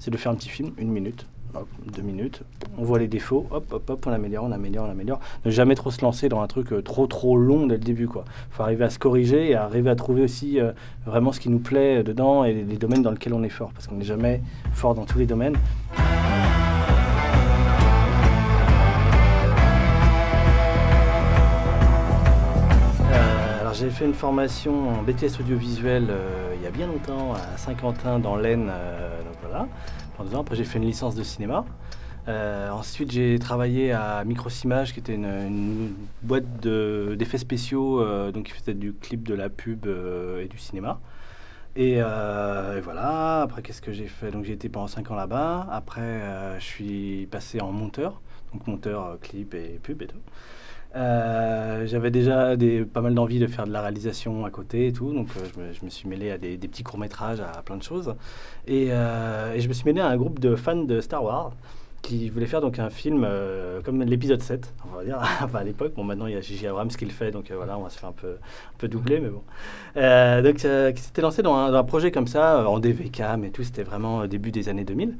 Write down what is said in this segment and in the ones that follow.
c'est de faire un petit film, une minute, hop, deux minutes, on voit les défauts, hop, hop, hop, on améliore, on améliore, on améliore. Ne jamais trop se lancer dans un truc euh, trop, trop long dès le début, quoi. faut arriver à se corriger et arriver à trouver aussi euh, vraiment ce qui nous plaît euh, dedans et les domaines dans lesquels on est fort, parce qu'on n'est jamais fort dans tous les domaines. J'ai fait une formation en BTS audiovisuel il y a bien longtemps à Saint-Quentin dans l'Aisne, donc voilà, pendant deux ans. Après j'ai fait une licence de cinéma. Euh, ensuite, j'ai travaillé à Microsimage, qui était une, boîte d'effets spéciaux, euh, donc qui faisait du clip, de la pub euh, et du cinéma. Et, voilà, après, qu'est-ce que j'ai fait? Donc, j'ai été pendant 5 ans là-bas. Après, je suis passé en monteur, donc monteur, clip et pub et tout. J'avais déjà pas mal d'envie de faire de la réalisation à côté et tout, donc je me, suis mêlé à des, petits courts-métrages, à, plein de choses. Et, et, je me suis mêlé à un groupe de fans de Star Wars qui voulait faire donc un film euh, comme l'épisode 7, on va dire, à l'époque. Bon, maintenant, il y a Gigi Abrams qui le fait, donc euh, voilà, on va se faire un peu, un doubler, mais bon. Euh, donc, qui s'était lancé dans un, projet comme ça, en DVCAM et tout, c'était vraiment début des années 2000.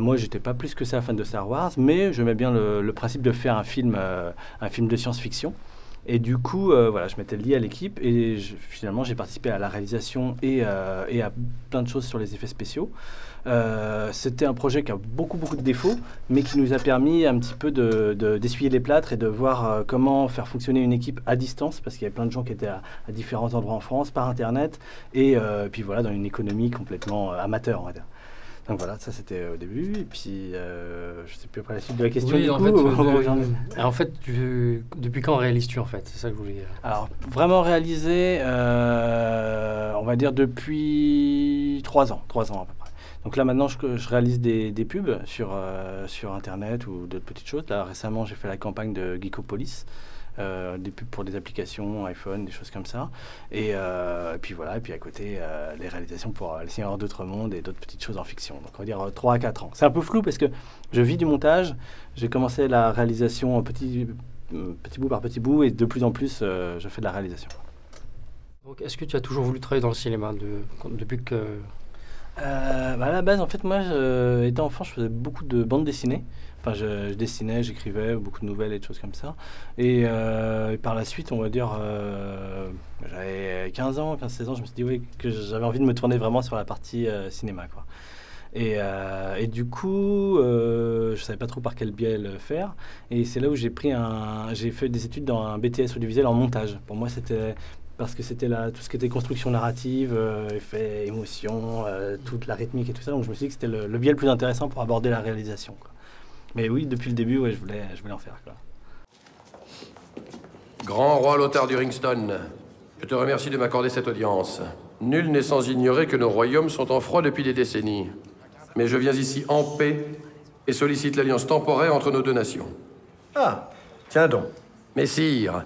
moi, j'étais pas plus que ça fan de Star Wars, mais j'aimais bien le, le, principe de faire un film, un film de science-fiction. Et du coup, voilà, je m'étais lié à l'équipe et finalement, j'ai participé à la réalisation et, et, à plein de choses sur les effets spéciaux. Euh, c'était un projet qui a beaucoup, beaucoup de défauts, mais qui nous a permis un petit peu d'essuyer de, les plâtres et de voir euh, comment faire fonctionner une équipe à distance, parce qu'il y avait plein de gens qui étaient à, différents endroits en France, par Internet, et euh, puis voilà, dans une économie complètement amateur, on va dire. Donc voilà, ça c'était au début. Et puis, je ne sais plus après la suite de la question. en, fait, en fait, depuis quand réalises-tu en fait? C'est ça que je voulais dire. Alors, vraiment réalisé, on va dire depuis trois ans. Trois ans à peu près. Donc là maintenant je, je réalise des, des pubs sur, euh, sur internet ou d'autres petites choses. Là récemment j'ai fait la campagne de Geekopolis. Euh, des pubs pour des applications iPhone, des choses comme ça. Et, euh, puis voilà, et puis à côté, les réalisations pour Les Seigneurs d'autres mondes et d'autres petites choses en fiction. Donc on va dire 3 à 4 ans. C'est un peu flou parce que je vis du montage. J'ai commencé la réalisation petit, petit bout par petit bout et de plus en plus, je fais de la réalisation. Donc est-ce que tu as toujours voulu travailler dans le cinéma de, depuis que euh, bah, à la base, en fait, moi, étant enfant, je faisais beaucoup de bandes dessinées. Enfin, je, dessinais, j'écrivais beaucoup de nouvelles et de choses comme ça. Et, euh, par la suite, on va dire, euh, j'avais 15 ans, 15-16 ans, je me suis dit oui, que j'avais envie de me tourner vraiment sur la partie cinéma. Quoi. Et, du coup, je ne savais pas trop par quel biais le faire. Et c'est là où j'ai pris un, j'ai fait des études dans un BTS audiovisuel en montage. Pour moi, c'était parce que c'était tout ce qui était construction narrative, euh, effet, émotion, euh, toute la rythmique et tout ça. Donc je me suis dit que c'était le, biais le plus intéressant pour aborder la réalisation. Mais oui, depuis le début, ouais, je, voulais, je voulais en faire. Quoi. Grand roi Lothar du Ringston, je te remercie de m'accorder cette audience. Nul n'est sans ignorer que nos royaumes sont en froid depuis des décennies. Mais je viens ici en paix et sollicite l'alliance temporaire entre nos deux nations. Ah, tiens donc. Messire,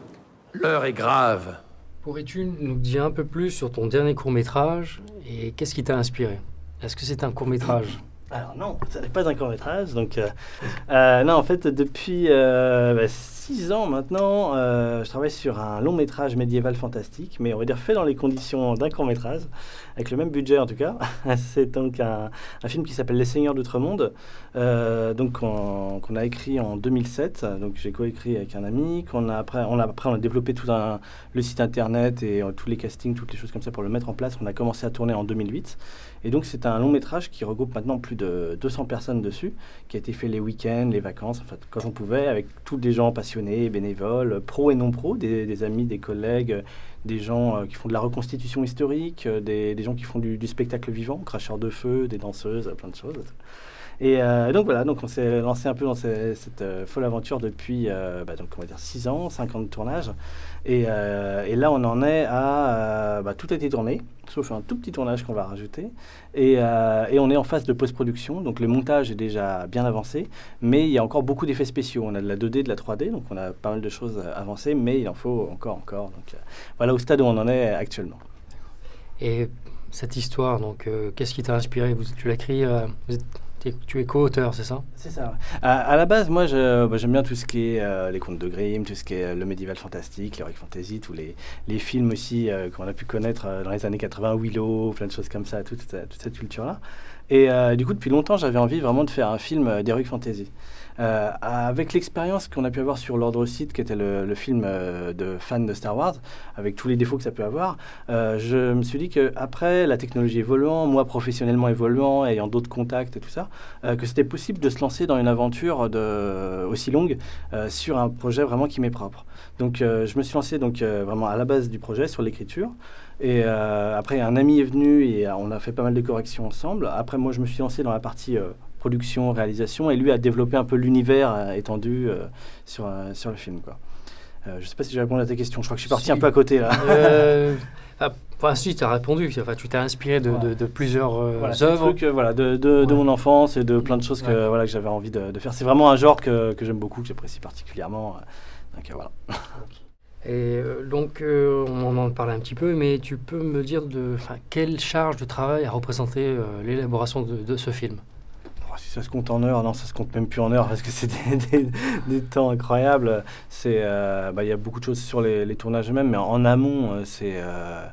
l'heure est grave. Pourrais-tu nous dire un peu plus sur ton dernier court métrage et qu'est-ce qui t'a inspiré? Est-ce que c'est un court métrage Alors non, ce n'est pas un court métrage. Donc, euh, euh, non, en fait, depuis euh, bah, ans maintenant, je travaille sur un long métrage médiéval fantastique, mais on va dire fait dans les conditions d'un court métrage avec le même budget en tout cas. c'est donc un, film qui s'appelle Les Seigneurs d'Outre-Monde, donc qu'on a écrit en 2007. Donc j'ai coécrit avec un ami. Qu'on a après, on a après développé tout le site internet et tous les castings, toutes les choses comme ça pour le mettre en place. On a commencé à tourner en 2008. Et donc c'est un long métrage qui regroupe maintenant plus de 200 personnes dessus, qui a été fait les week-ends, les vacances, en fait, quand on pouvait, avec tous des gens passionnés, bénévoles, pros et non pros, des, amis, des collègues des gens euh, qui font de la reconstitution historique, euh, des, des, gens qui font du, spectacle vivant, cracheurs de feu, des danseuses, plein de choses. Et euh, donc voilà, donc on s'est lancé un peu dans cette, folle aventure depuis, bah, donc on va dire 6 ans, 5 ans de tournage. Et, et là, on en est à, bah, tout a été tourné sauf un tout petit tournage qu'on va rajouter. Et, euh, et, on est en phase de post-production, donc le montage est déjà bien avancé, mais il y a encore beaucoup d'effets spéciaux. On a de la 2D, de la 3D, donc on a pas mal de choses avancées, mais il en faut encore, encore. Donc euh, voilà au stade où on en est actuellement. Et cette histoire, donc euh, qu'est-ce qui t'a inspiré? Vous, Tu l'as tu es co-auteur, c'est ça? C'est ça. À, la base, moi, bah, j'aime bien tout ce qui est euh, les contes de Grimm, tout ce qui est euh, le médiéval fantastique, l'heroic fantasy, tous les, films aussi euh, qu'on a pu connaître dans les années 80, Willow, plein de choses comme ça, toute, cette culture-là. Et du coup, depuis longtemps, j'avais envie vraiment de faire un film d'Heroic Fantasy. Euh, avec l'expérience qu'on a pu avoir sur l'Ordre Sith, qui était le, film euh, de fan de Star Wars, avec tous les défauts que ça peut avoir, euh, je me suis dit que après la technologie évoluant, moi professionnellement évoluant, ayant d'autres contacts et tout ça, que c'était possible de se lancer dans une aventure aussi longue sur un projet vraiment qui m'est propre. Donc je me suis lancé donc vraiment à la base du projet sur l'écriture. Et après, un ami est venu et on a fait pas mal de corrections ensemble. Après, moi, je me suis lancé dans la partie production, réalisation, et lui a développé un peu l'univers euh, étendu euh, sur, euh, sur le film. Quoi. Je sais pas si j'ai répondu à ta question. Je crois que je suis parti Si. un peu à côté là. Ah, Enfin, si, tu as répondu. Enfin, tu t'es inspiré de, Voilà. de- de plusieurs euh, Voilà, œuvres. euh, voilà, de, de, Ouais. mon enfance et de plein de choses que, Ouais. voilà, que j'avais envie de, faire. C'est vraiment un genre que, que j'aime beaucoup, que j'apprécie particulièrement. Donc euh, voilà. Et donc, on en parlait un petit peu, mais tu peux me dire de, quelle charge de travail a représenté l'élaboration de, ce film? Si ça se compte en heures, non, ça se compte même plus en heures parce que c'est des, temps incroyables. Euh, bah, il y a beaucoup de choses sur les, les tournages eux-mêmes, mais en amont, euh, c'est, euh,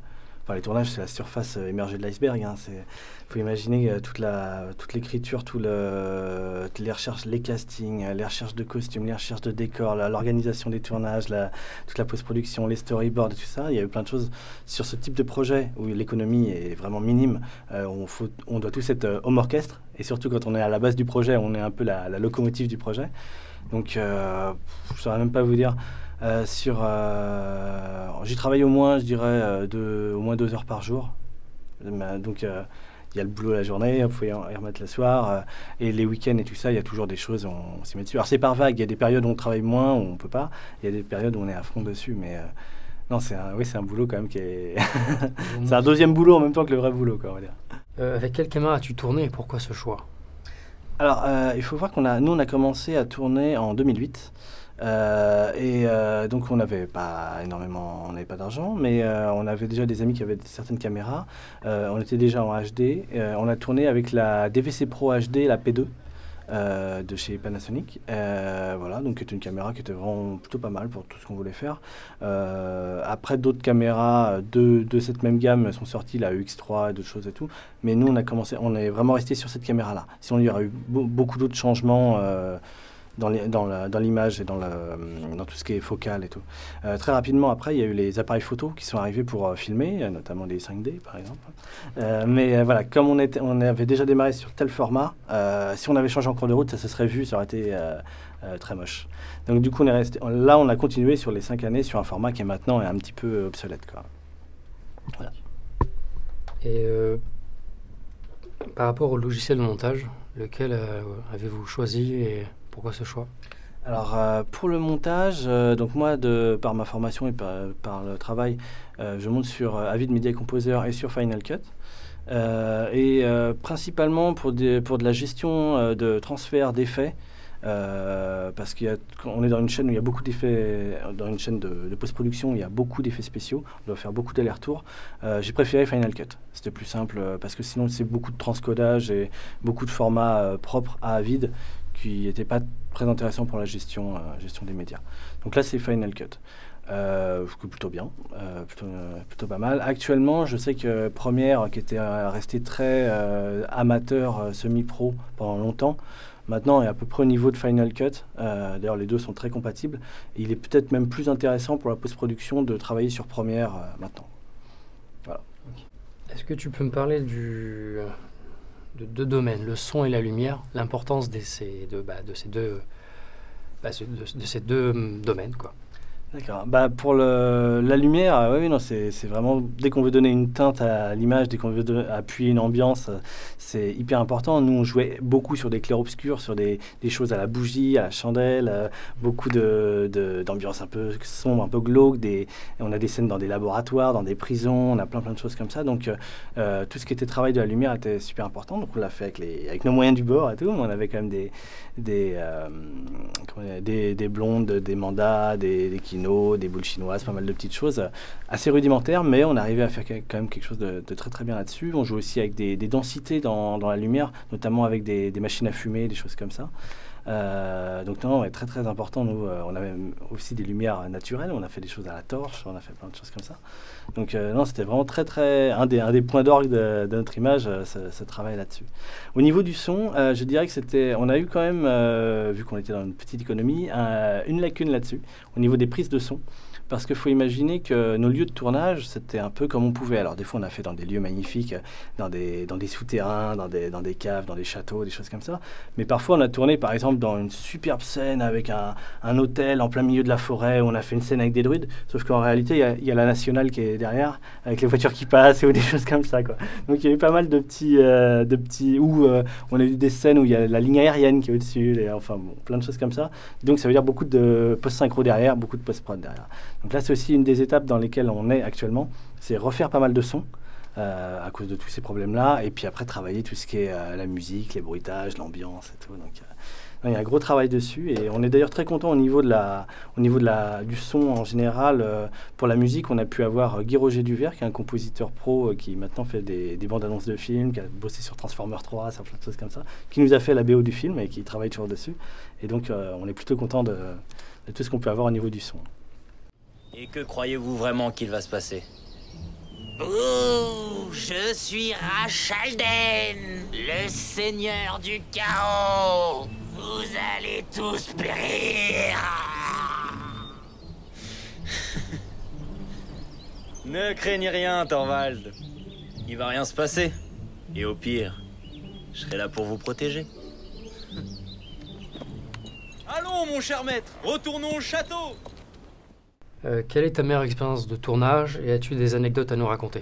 les tournages, c'est la surface euh, émergée de l'iceberg. Hein, c'est, faut imaginer euh, toute toute l'écriture, tout le, les recherches, les castings, euh, les recherches de costumes, les recherches de décors, l'organisation des tournages, toute la post-production, les storyboards tout ça. Il y a eu plein de choses sur ce type de projet où l'économie est vraiment minime. On, faut- on doit tous être homme orchestre, et surtout quand on est à la base du projet, on est un peu la, locomotive du projet. Donc, je ne saurais même pas vous dire. Euh, sur, euh, j'y travaille au moins, je dirais, euh, deux- au moins deux heures par jour. Euh, Donc, euh, il y a le boulot la journée, il faut y en- y remettre le soir. et les week-ends et tout ça, il y a toujours des choses, on, on s'y met dessus. Alors, c'est par vague. Il y a des périodes où on travaille moins, où on ne peut pas. Il y a des périodes où on est à fond dessus. Mais non, c'est un, oui, c'est un boulot quand même qui est. c'est un deuxième boulot en même temps que le vrai boulot, quoi, on va dire. Avec quelle caméra as-tu tourné et pourquoi ce choix? Alors, il faut voir qu'on a, nous, on a commencé à tourner en 2008. Euh, et euh, donc, on n'avait pas énormément, on n'avait pas d'argent, mais euh, on avait déjà des amis qui avaient certaines caméras. On était déjà en HD. On a tourné avec la DVC Pro HD, la P2. euh, de chez Panasonic, voilà, donc c'est une caméra qui était vraiment plutôt pas mal pour tout ce qu'on voulait faire. Après, d'autres caméras de, cette même gamme sont sorties, la UX3 et d'autres choses et tout. Mais nous, on a commencé, on est vraiment resté sur cette caméra-là. Sinon, il y aurait eu beau- beaucoup d'autres changements dans l'image et dans, le- dans tout ce qui est focal et tout. Euh, très rapidement, après, il y a eu les appareils photo qui sont arrivés pour euh, filmer, euh, notamment les 5D, par exemple. Euh, mais euh, voilà, comme on, avait déjà démarré sur tel format, euh, si on avait changé en cours de route, ça se serait vu, ça aurait été euh, euh, très moche. Donc du coup, on est resté, là, on a continué sur les 5 années sur un format qui est maintenant un petit peu obsolète. Quoi. Et euh, par rapport au logiciel de montage, lequel euh, avez-vous choisi et pourquoi ce choix? Alors euh, pour le montage, euh, donc moi par ma formation et par, le travail, euh, je monte sur Avid Media Composer et sur Final Cut. Et principalement pour, pour de la gestion de transfert d'effets, parce qu'on est dans une chaîne où il y a beaucoup d'effets, dans une chaîne de, de post-production il y a beaucoup d'effets spéciaux, on doit faire beaucoup d'allers-retours. J'ai préféré Final Cut, c'était plus simple parce que sinon c'est beaucoup de transcodage et beaucoup de formats propres à Avid qui n'étaient pas très intéressants pour la gestion, euh, gestion des médias. Donc là c'est Final Cut. Euh, plutôt bien, euh, plutôt, euh, plutôt pas mal. Actuellement, je sais que Première, qui était euh, resté très amateur, semi-pro pendant longtemps, maintenant est à peu près au niveau de Final Cut. D'ailleurs, les deux sont très compatibles. Il est peut-être même plus intéressant pour la post-production de travailler sur Première maintenant. Est-ce que tu peux me parler du, de deux domaines, le son et la lumière, l'importance de ces deux, bah, de ces deux, bah, de, de ces deux domaines quoi. D'accord. Bah, pour le, la lumière, euh, oui, non, c'est vraiment dès qu'on veut donner une teinte à l'image, dès qu'on veut appuyer une ambiance, euh, c'est hyper important. Nous, on jouait beaucoup sur des clairs-obscurs, sur des, choses à la bougie, à la chandelle, euh, beaucoup de d'ambiance un peu sombre, un peu glauque. On a des scènes dans des laboratoires, dans des prisons, on a plein plein de choses comme ça. Donc, tout ce qui était travail de la lumière était super important. Donc, on l'a fait avec, les, avec nos moyens du bord et tout. On avait quand même des des, des blondes, des mandats, des, des kinos, des boules chinoises, pas mal de petites choses euh, assez rudimentaires, mais on arrivait à faire quand même quelque chose de, très très bien là-dessus. On joue aussi avec des, densités dans, la lumière, notamment avec des machines à fumer, des choses comme ça. Euh, donc non, est très très important. Nous, euh, on avait aussi des lumières naturelles. On a fait des choses à la torche, on a fait plein de choses comme ça. Donc euh, non, c'était vraiment très très un des, un des points d'orgue de, notre image, ce travail là-dessus. Au niveau du son, je dirais que c'était, on a eu quand même, vu qu'on était dans une petite économie, une lacune là-dessus au niveau des prises de son. Parce qu'il faut imaginer que nos lieux de tournage, c'était un peu comme on pouvait. Alors, des fois, on a fait dans des lieux magnifiques, dans des, dans des souterrains, dans des, dans des caves, dans des châteaux, des choses comme ça. Mais parfois, on a tourné, par exemple, dans une superbe scène avec un, un hôtel en plein milieu de la forêt, où on a fait une scène avec des druides. Sauf qu'en réalité, il y, a la nationale qui est derrière, avec les voitures qui passent ou des choses comme ça. Quoi. Donc, il y a eu pas mal de petits. Euh, de petits où euh, on a eu des scènes où il y a la ligne aérienne qui est au-dessus, enfin, bon, plein de choses comme ça. Donc, ça veut dire beaucoup de post-synchro derrière, beaucoup de post-prod derrière. Donc là, c'est aussi une des étapes dans lesquelles on est actuellement, c'est refaire pas mal de sons. Euh, à cause de tous ces problèmes-là, et puis après travailler tout ce qui est euh, la musique, les bruitages, l'ambiance et tout. Donc, euh, il y a un gros travail dessus, et on est d'ailleurs très content au niveau de la, au niveau de la, du son en général. Pour la musique, on a pu avoir Guy Roger Duvert, qui est un compositeur pro qui maintenant fait des, des bandes annonces de films, qui a bossé sur Transformers 3, sur plein de choses comme ça, qui nous a fait la BO du film et qui travaille toujours dessus. Et donc, on est plutôt content de tout ce qu'on peut avoir au niveau du son. Et que croyez-vous vraiment qu'il va se passer? Ouh, je suis Rachalden, le seigneur du chaos. Vous allez tous périr. ne craignez rien, Thorvald. Il va rien se passer. Et au pire, je serai là pour vous protéger. Allons, mon cher maître, retournons au château euh, quelle est ta meilleure expérience de tournage et as-tu des anecdotes à nous raconter?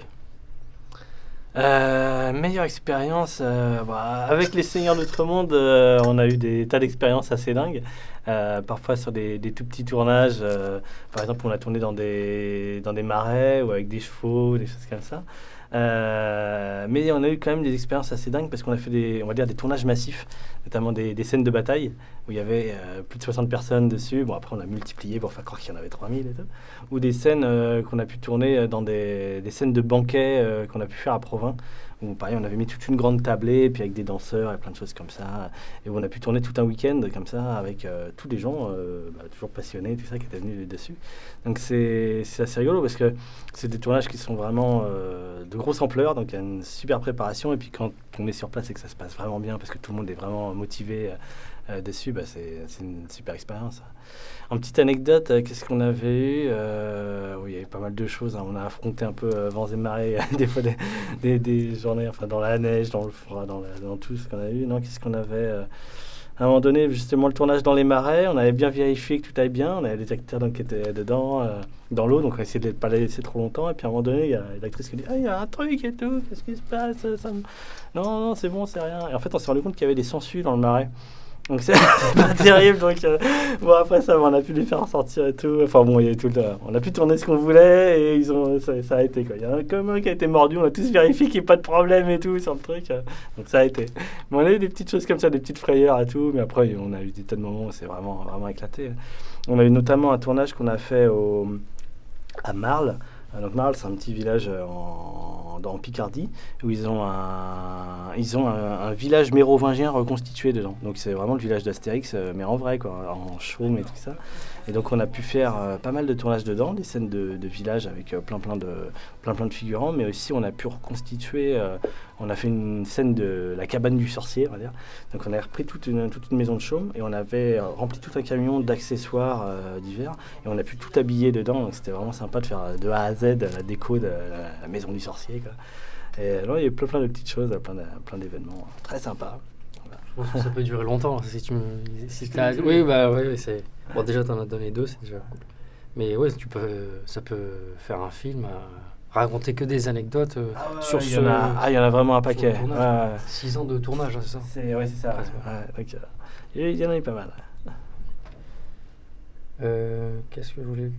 Euh, meilleure expérience, euh, bah, avec les Seigneurs d'Outre-Monde, euh, on a eu des tas d'expériences assez dingues. Parfois sur des, des, tout petits tournages, par exemple, on a tourné dans des, dans des marais ou avec des chevaux, des choses comme ça. Euh, mais on a eu quand même des expériences assez dingues parce qu'on a fait des, on va dire, des tournages massifs, notamment des, des scènes de bataille où il y avait euh, plus de 60 personnes dessus. Bon, après, on a multiplié pour faire croire qu'il y en avait 3000 et tout. Ou des scènes euh, qu'on a pu tourner dans des, des scènes de banquets qu'on a pu faire à Provins où pareil, on avait mis toute une grande tablée, puis avec des danseurs et plein de choses comme ça. Et où on a pu tourner tout un week-end comme ça avec tous les gens, bah, toujours passionnés, tout ça, qui étaient venus dessus. Donc c'est assez rigolo parce que c'est des tournages qui sont vraiment de grosse ampleur, donc il y a une super préparation. Et puis quand on est sur place et que ça se passe vraiment bien parce que tout le monde est vraiment motivé euh, dessus, bah, c'est une super expérience. En petite anecdote, euh, qu'est-ce qu'on avait eu euh, Oui, il y avait pas mal de choses. Hein. On a affronté un peu euh, vents et marées, des fois des, des, journées, enfin dans la neige, dans le froid, dans, dans tout ce qu'on a eu. Non, qu'est-ce qu'on avait à un moment donné, justement, le tournage dans les marais, on avait bien vérifié que tout allait bien. On avait des acteurs donc, qui étaient dedans, euh, dans l'eau, donc on a essayé de ne pas les laisser trop longtemps. Et puis à un moment donné, il y a l'actrice qui dit Ah, il y a un truc et tout, qu'est-ce qui se passe. Non, non, c'est bon, c'est rien. Et en fait, on s'est rendu compte qu'il y avait des sangsues dans le marais. Donc c'est pas terrible. Donc euh, bon après ça, on a pu les faire sortir et tout. Enfin bon, il y a tout le, on a pu tourner ce qu'on voulait et ils ont ça, ça, a été quoi. Il y en a un commun qui a été mordu. On a tous vérifié qu'il n'y ait pas de problème et tout sur le truc. Euh, donc ça a été. Mais on a eu des petites choses comme ça, des petites frayeurs et tout. Mais après on a eu des tas de moments où c'est vraiment vraiment éclaté. On a eu notamment un tournage qu'on a fait au à Marle. Donc Marle, c'est un petit village en, en, Picardie où ils ont un, ils ont un, village mérovingien reconstitué dedans. Donc c'est vraiment le village d'Astérix, mais en vrai, quoi, en chaume et tout ça. Et donc on a pu faire euh, pas mal de tournages dedans, des scènes de, village avec euh, plein, plein, de, plein plein de figurants, mais aussi on a pu reconstituer, euh, on a fait une scène de la cabane du sorcier, on va dire. Donc on a repris toute une, toute une maison de chaume et on avait rempli tout un camion d'accessoires divers et on a pu tout habiller dedans. Donc c'était vraiment sympa de faire de A à Z la déco de la, maison du sorcier. Et là, il y a plein, plein de petites choses, plein, plein d'événements très sympas. Je pense que ça peut durer longtemps. Si tu me... si oui, bah oui, c'est. Bon, déjà, t'en as donné deux, c'est déjà cool. Mais ouais, tu peux, ça peut faire un film, euh, raconter que des anecdotes euh, ah ouais, sur il ce. Y en a, ah, il y en a vraiment un paquet. Ouais. Six ans de tournage, hein, c'est ça c'est, Ouais, c'est ça. Ouais, donc, euh, il y en a eu pas mal. Euh, Qu'est-ce que je voulais.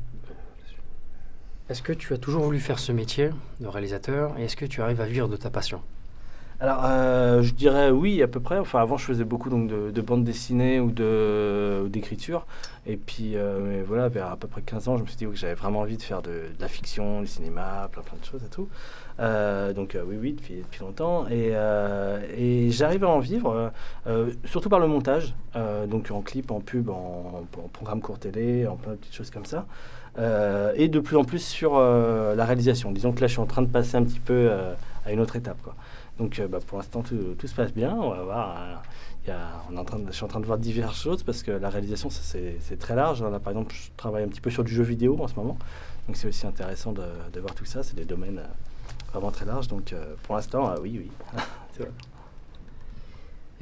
Est-ce que tu as toujours voulu faire ce métier de réalisateur et est-ce que tu arrives à vivre de ta passion? Alors, euh, je dirais oui, à peu près. Enfin, avant, je faisais beaucoup donc, de, de bande dessinée ou d'écriture. Et puis, euh, voilà, vers à peu près 15 ans, je me suis dit que j'avais vraiment envie de faire de, la fiction, du cinéma, plein plein de choses et tout. Euh, donc, oui, oui, depuis, depuis longtemps. Et, j'arrive à en vivre, surtout par le montage. Donc, en clip, en pub, en, en programme court télé, en plein de petites choses comme ça. Et de plus en plus sur la réalisation. Disons que là, je suis en train de passer un petit peu à une autre étape. Quoi. Donc euh, bah, pour l'instant, tout, tout se passe bien. On va voir. euh, il y a- on est en train de- je suis en train de voir diverses choses parce que la réalisation, c'est très large. Là, par exemple, je travaille un petit peu sur du jeu vidéo en ce moment. Donc c'est aussi intéressant de, de voir tout ça. C'est des domaines euh, vraiment très larges. Donc pour l'instant, oui, oui. Vrai.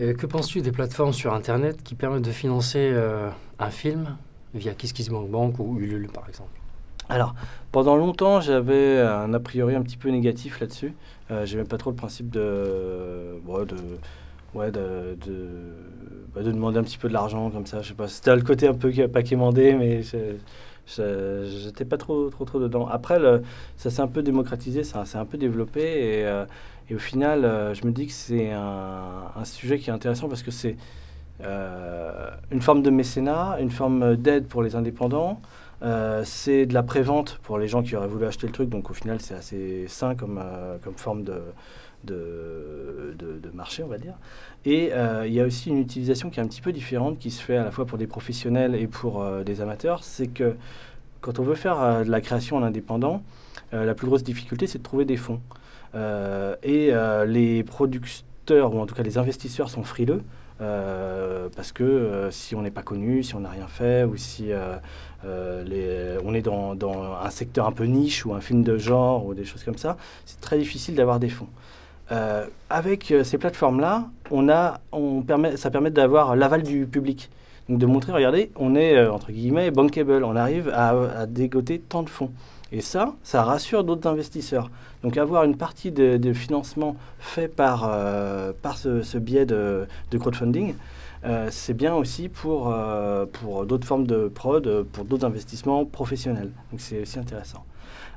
Euh, que penses-tu des plateformes sur Internet qui permettent de financer euh, un film via KissKissBankBank ou Ulule, par exemple? Alors, pendant longtemps, j'avais un a priori un petit peu négatif là-dessus. Euh, J'aimais pas trop le principe de, ouais, de, ouais, de, de, bah, de demander un petit peu de l'argent comme ça. Je sais pas. C'était le côté un peu qui- pas quémandé, mais j'étais pas trop, trop, trop dedans. Après, ça s'est un peu démocratisé, ça s'est un peu développé, et, euh, au final, euh, je me dis que c'est un, sujet qui est intéressant parce que c'est une forme de mécénat, une forme d'aide pour les indépendants. Euh, c'est de la prévente pour les gens qui auraient voulu acheter le truc, donc au final c'est assez sain comme, euh, forme de, marché, on va dire. Et euh, il y a aussi une utilisation qui est un petit peu différente, qui se fait à la fois pour des professionnels et pour des amateurs. C'est que quand on veut faire de la création en indépendant, la plus grosse difficulté c'est de trouver des fonds. Et les producteurs, ou en tout cas les investisseurs, sont frileux. Euh, parce que euh, si on n'est pas connu, si on n'a rien fait, ou si euh, on est dans, un secteur un peu niche ou un film de genre ou des choses comme ça, c'est très difficile d'avoir des fonds. Avec ces plateformes-là, on ça permet d'avoir l'aval du public. Donc de montrer, regardez, on est entre guillemets bankable, on arrive à dégoter tant de fonds. Et ça, ça rassure d'autres investisseurs. Donc avoir une partie de, de financement fait par, euh, par ce, biais de, crowdfunding, euh, c'est bien aussi pour, euh, pour d'autres formes de prod, pour d'autres investissements professionnels. Donc c'est aussi intéressant.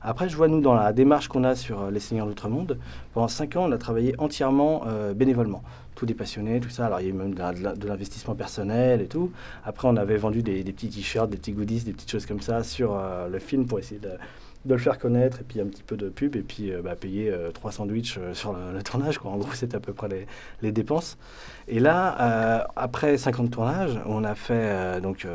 Après, je vois, nous, dans la démarche qu'on a sur Les Seigneurs d'Outre-Monde, pendant 5 ans, on a travaillé entièrement bénévolement. Tous des passionnés, tout ça. Alors, il y a même de, l'investissement personnel et tout. Après, on avait vendu des, petits t-shirts, des petits goodies, des petites choses comme ça sur le film pour essayer de, de le faire connaître et puis un petit peu de pub et puis euh, bah, payer euh, trois sandwichs euh, sur le, tournage. Quoi. En gros, c'est à peu près les, dépenses. Et là, euh, après 50 tournages, on a fait donc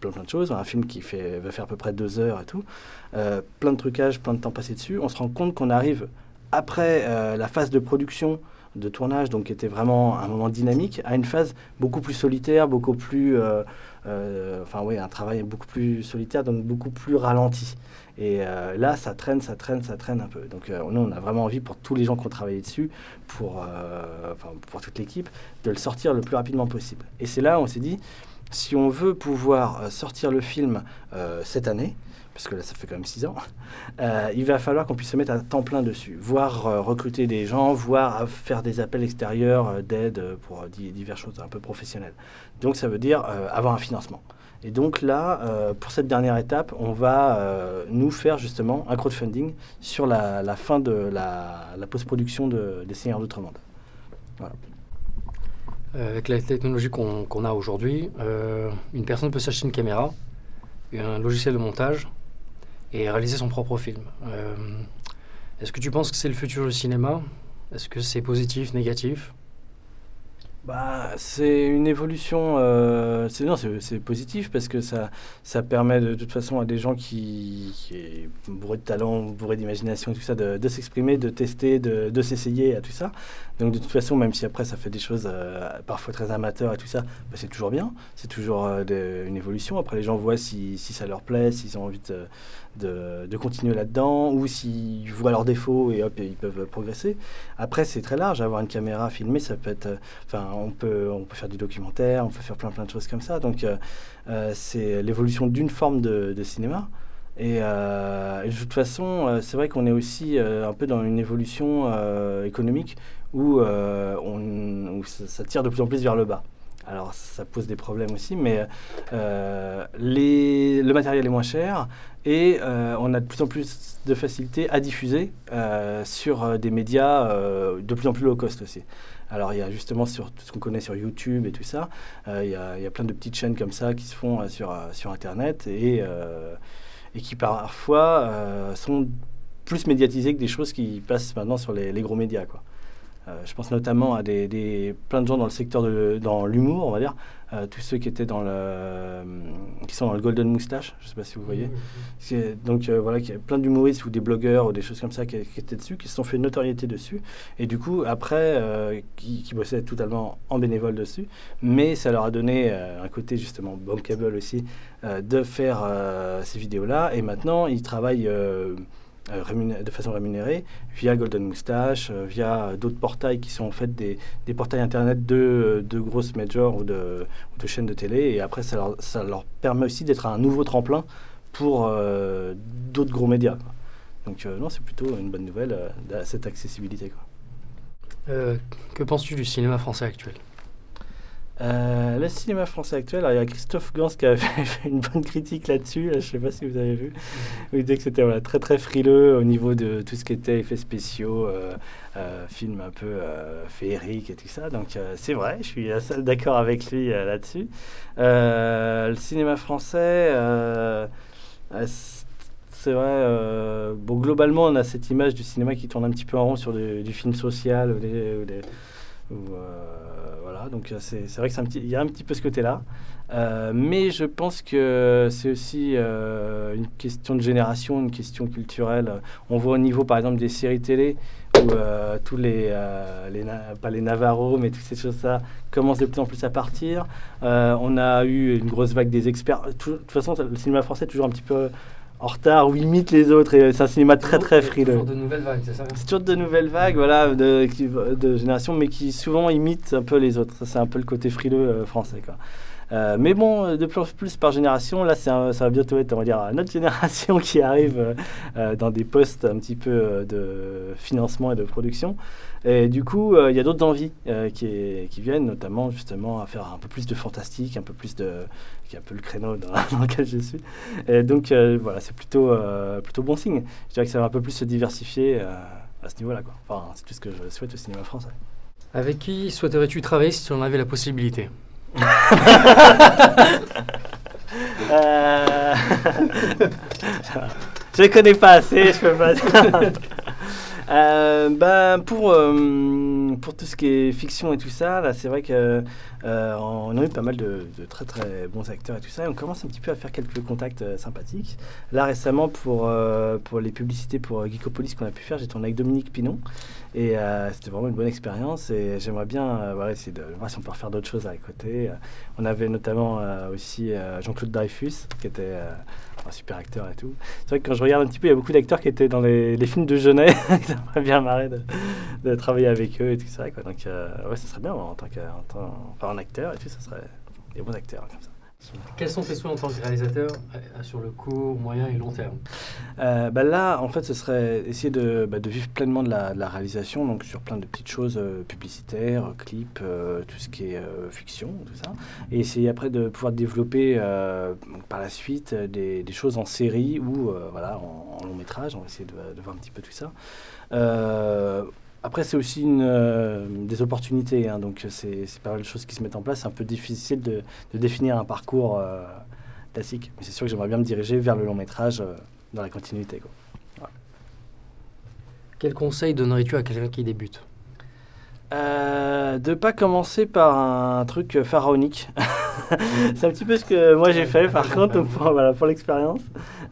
plein plein de choses. Un film qui fait, va faire à peu près deux heures et tout. Plein de trucages, plein de temps passé dessus. On se rend compte qu'on arrive après la phase de production, de tournage, donc qui était vraiment un moment dynamique, à une phase beaucoup plus solitaire, beaucoup plus, enfin oui, un travail beaucoup plus solitaire, donc beaucoup plus ralenti. Et euh, là, ça traîne, ça traîne, ça traîne un peu. Donc euh, nous, on a vraiment envie pour tous les gens qui ont travaillé dessus, pour, euh, pour toute l'équipe, de le sortir le plus rapidement possible. Et c'est là, on s'est dit, si on veut pouvoir euh, sortir le film euh, cette année, parce que là, ça fait quand même six ans, euh, il va falloir qu'on puisse se mettre à temps plein dessus, voire euh, recruter des gens, voire euh, faire des appels extérieurs d'aide pour di- diverses choses un peu professionnelles. Donc ça veut dire avoir un financement. Et donc là, pour cette dernière étape, on va nous faire justement un crowdfunding sur la, fin de la, post-production de, des Seigneurs d'Outre-Monde. Avec la technologie qu'on a aujourd'hui, une personne peut s'acheter une caméra, un logiciel de montage et réaliser son propre film. Euh, Est-ce que tu penses que c'est le futur du cinéma? Est-ce que c'est positif, négatif? Bah, c'est une évolution, euh, c'est non, c'est positif parce que ça, ça permet de, toute façon à des gens qui, qui est bourrés de talent, bourrés d'imagination tout ça, de, s'exprimer, de tester, de, de s'essayer à tout ça. Donc de toute façon, même si après ça fait des choses euh, parfois très amateurs et tout ça, bah, c'est toujours bien, c'est toujours euh, une évolution. Après les gens voient si, si ça leur plaît, s'ils ont envie de, de, continuer là-dedans ou s'ils voient leurs défauts et hop, ils peuvent progresser. Après c'est très large, avoir une caméra filmée, ça peut être... Enfin, on peut, on peut faire du documentaire, on peut faire plein plein de choses comme ça. Donc, euh, euh, c'est l'évolution d'une forme de, cinéma. Et, euh, et de toute façon, c'est vrai qu'on est aussi un peu dans une évolution économique où, on, ça tire de plus en plus vers le bas. Alors ça pose des problèmes aussi, mais euh, le matériel est moins cher et euh, on a de plus en plus de facilité à diffuser euh, sur des médias de plus en plus low cost aussi. Alors il y a justement sur tout ce qu'on connaît sur YouTube et tout ça, il y, a, plein de petites chaînes comme ça qui se font sur, Internet et, et qui parfois sont plus médiatisées que des choses qui passent maintenant sur les, les gros médias. Quoi. Euh, je pense notamment à des, plein de gens dans le secteur de dans l'humour, on va dire, euh, tous ceux qui étaient dans le qui sont dans le Golden Moustache, je ne sais pas si vous voyez. Donc euh, voilà, il y a plein d'humoristes ou des blogueurs ou des choses comme ça qui, étaient dessus, qui se sont fait une notoriété dessus, et du coup après qui, qui, bossaient totalement en bénévole dessus, mais ça leur a donné un côté justement bankable aussi de faire ces vidéos-là, et maintenant ils travaillent euh, de façon rémunérée via Golden Moustache, euh, via d'autres portails qui sont en fait des, des portails internet de, de, grosses majors ou de, de, chaînes de télé. Et après, ça leur, ça leur permet aussi d'être un nouveau tremplin pour euh, d'autres gros médias. Donc non, c'est plutôt une bonne nouvelle, cette accessibilité. Quoi. que penses-tu du cinéma français actuel? Euh, le cinéma français actuel, il y a Christophe Gans qui a fait une bonne critique là-dessus, je ne sais pas si vous avez vu. Il disait que c'était voilà, très très frileux au niveau de tout ce qui était effets spéciaux, euh, euh, films un peu euh, féeriques et tout ça. Donc c'est vrai, je suis assez d'accord avec lui là-dessus. le cinéma français, c'est vrai, bon, globalement on a cette image du cinéma qui tourne un petit peu en rond sur du, film social ou des... Ou donc euh, c'est vrai qu'il y a un petit peu ce côté-là. Euh, mais je pense que c'est aussi euh, une question de génération, une question culturelle. On voit au niveau, par exemple, des séries télé où tous les, les pas les Navarro, mais toutes ces choses-là commencent de plus en plus à partir. on a eu une grosse vague des experts. de toute façon, le cinéma français est toujours un petit peu en retard ou imite les autres. Et c'est un cinéma très très frileux. C'est toujours de nouvelles vagues, c'est ça? C'est toujours de nouvelles vagues, voilà, de, de, génération, mais qui souvent imitent un peu les autres. C'est un peu le côté frileux euh, français, quoi. Euh, mais bon, de plus en plus par génération, là, ça va bientôt être, on va dire, notre génération qui arrive euh, dans des postes un petit peu de financement et de production. Et du coup, il y a d'autres envies qui, viennent, notamment justement à faire un peu plus de fantastique, un peu plus de, qui est un peu le créneau dans, lequel je suis. Et donc voilà, c'est plutôt plutôt bon signe. Je dirais que ça va un peu plus se diversifier à ce niveau-là. Enfin, c'est tout ce que je souhaite au cinéma français. Avec qui souhaiterais-tu travailler si tu en avais la possibilité? Euh... je connais pas assez, je peux pas. Euh, ben, pour, euh, pour tout ce qui est fiction et tout ça, là, c'est vrai qu'on euh, a eu pas mal de, très très bons acteurs et tout ça. Et on commence un petit peu à faire quelques contacts sympathiques. Là, récemment, pour, pour les publicités pour Geekopolis qu'on a pu faire, j'ai tourné avec Dominique Pinon. Et c'était vraiment une bonne expérience. Et j'aimerais bien essayer de voir si on peut refaire d'autres choses à côté. on avait notamment aussi Jean-Claude Dreyfus, qui était un super acteur et tout. C'est vrai que quand je regarde un petit peu, il y a beaucoup d'acteurs qui étaient dans les, films de Genet. ça m'a bien marré de, de, travailler avec eux et tout ça. Quoi. Donc, euh, ouais, ça serait bien en tant qu'acteur acteur et tout, ça serait des bons acteurs comme ça. Quels sont tes souhaits en tant que réalisateur euh, sur le court, moyen et long terme? Euh, bah Là, en fait, ce serait essayer de, bah, de vivre pleinement de la, de la, réalisation, donc sur plein de petites choses euh, publicitaires, clips, tout ce qui est fiction, tout ça. Et essayer après de pouvoir développer par la suite des, des, choses en série ou voilà, en, long métrage. On va essayer de, de, voir un petit peu tout ça. Après, c'est aussi une, euh, des opportunités, hein, donc c'est pas mal de choses qui se mettent en place. C'est un peu difficile de, de définir un parcours euh, classique, mais c'est sûr que j'aimerais bien me diriger vers le long métrage euh, dans la continuité. Quoi. Quel conseil donnerais-tu à quelqu'un qui débute? De pas commencer par un truc pharaonique. c'est un petit peu ce que moi j'ai fait par contre pour, l'expérience.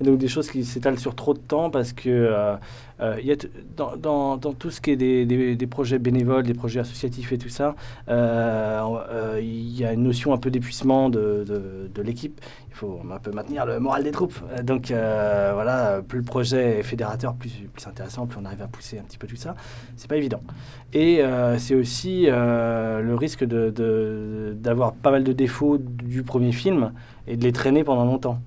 Donc des choses qui s'étalent sur trop de temps parce que euh, y a dans, tout ce qui est des, projets bénévoles, des projets associatifs et tout ça, euh, euh, il y a une notion un peu d'épuisement de, de, de l'équipe. Il faut un peu maintenir le moral des troupes. Donc voilà, plus le projet est fédérateur, plus, plus intéressant, plus on arrive à pousser un petit peu tout ça. C'est pas évident. Et c'est aussi le risque d'avoir pas mal de défauts du premier film et de les traîner pendant longtemps.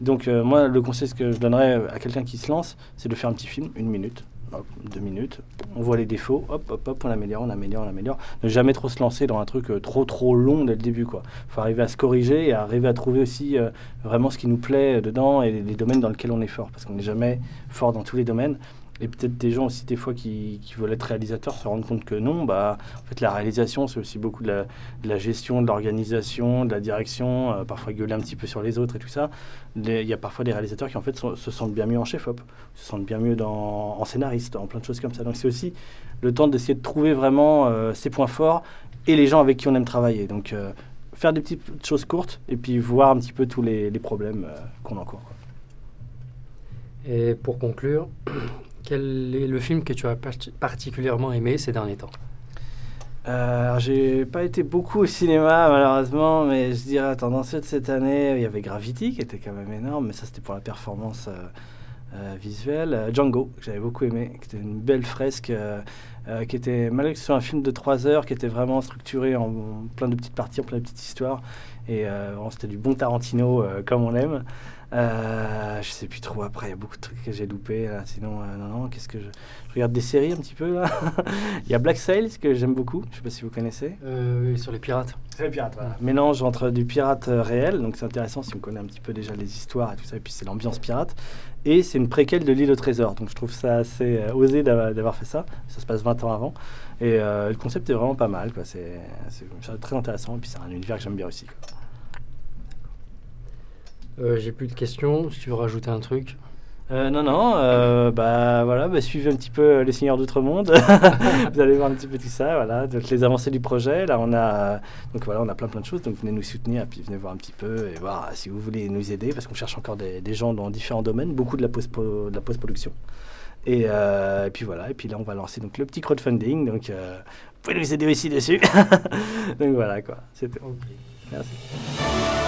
Donc euh, moi, le conseil que je donnerais à quelqu'un qui se lance, c'est de faire un petit film, une minute, deux minutes, on voit les défauts, hop, hop, hop, on améliore, on améliore, on améliore. Ne jamais trop se lancer dans un truc euh, trop, trop long dès le début, quoi. faut arriver à se corriger et arriver à trouver aussi euh, vraiment ce qui nous plaît dedans et les domaines dans lesquels on est fort, parce qu'on n'est jamais fort dans tous les domaines. Et peut-être des gens aussi, des fois, qui, qui, veulent être réalisateurs se rendent compte que non. Bah, en fait, la réalisation, c'est aussi beaucoup de la, gestion, de l'organisation, de la direction, euh, parfois gueuler un petit peu sur les autres et tout ça. Il y a parfois des réalisateurs qui, en fait, se sentent bien mieux en chef-op, se sentent bien mieux dans, en scénariste, en plein de choses comme ça. Donc, c'est aussi le temps d'essayer de trouver vraiment euh, ses points forts et les gens avec qui on aime travailler. Donc, euh, faire des petites choses courtes et puis voir un petit peu tous les, les problèmes qu'on a encore. Et pour conclure, quel est le film que tu as particulièrement aimé ces derniers temps? Euh, j'ai pas été beaucoup au cinéma malheureusement, mais je dirais tendance de cette année, il y avait Gravity qui était quand même énorme, mais ça c'était pour la performance euh, euh, visuelle. Django, que j'avais beaucoup aimé, qui était une belle fresque, qui était, malgré que ce soit un film de 3 heures, qui était vraiment structuré en, plein de petites parties, en plein de petites histoires, et c'était du bon Tarantino comme on l'aime. Euh, je sais plus trop après, il y a beaucoup de trucs que j'ai loupés. Sinon, euh, non, non, qu'est-ce que je... je... regarde des séries un petit peu là. il y a Black Sails que j'aime beaucoup, je sais pas si vous connaissez. Euh, oui, sur les pirates. Sur les pirates, voilà. Mélange entre du pirate réel, donc c'est intéressant si on connaît un petit peu déjà les histoires et tout ça, et puis c'est l'ambiance pirate. Et c'est une préquelle de l'île au trésor, donc je trouve ça assez osé d'avoir fait ça. Ça se passe 20 ans avant. Et le concept est vraiment pas mal, quoi. C'est très intéressant, et puis c'est un univers que j'aime bien aussi. Quoi. Euh, j'ai plus de questions. Si tu veux rajouter un truc. Euh, non, non, euh, bah voilà, bah, suivez un petit peu les Seigneurs d'Outre-Monde. Vous allez voir un petit peu tout ça, voilà, donc les avancées du projet. Là, on a, donc voilà, on a plein plein de choses. Donc venez nous soutenir, puis venez voir un petit peu et voir si vous voulez nous aider, parce qu'on cherche encore des, des, gens dans différents domaines, beaucoup de la post de la post production. Et, et, puis voilà, et puis là, on va lancer donc le petit crowdfunding. Donc vous pouvez nous aider aussi dessus. donc voilà quoi, c'était. Merci.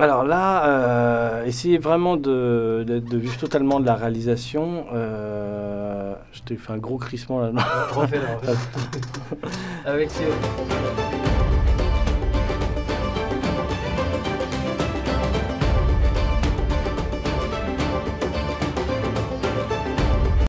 Alors là, euh, essayer vraiment de, de, de, vivre totalement de la réalisation. Euh, je t'ai fait un gros crissement là. Refais-le. Avec.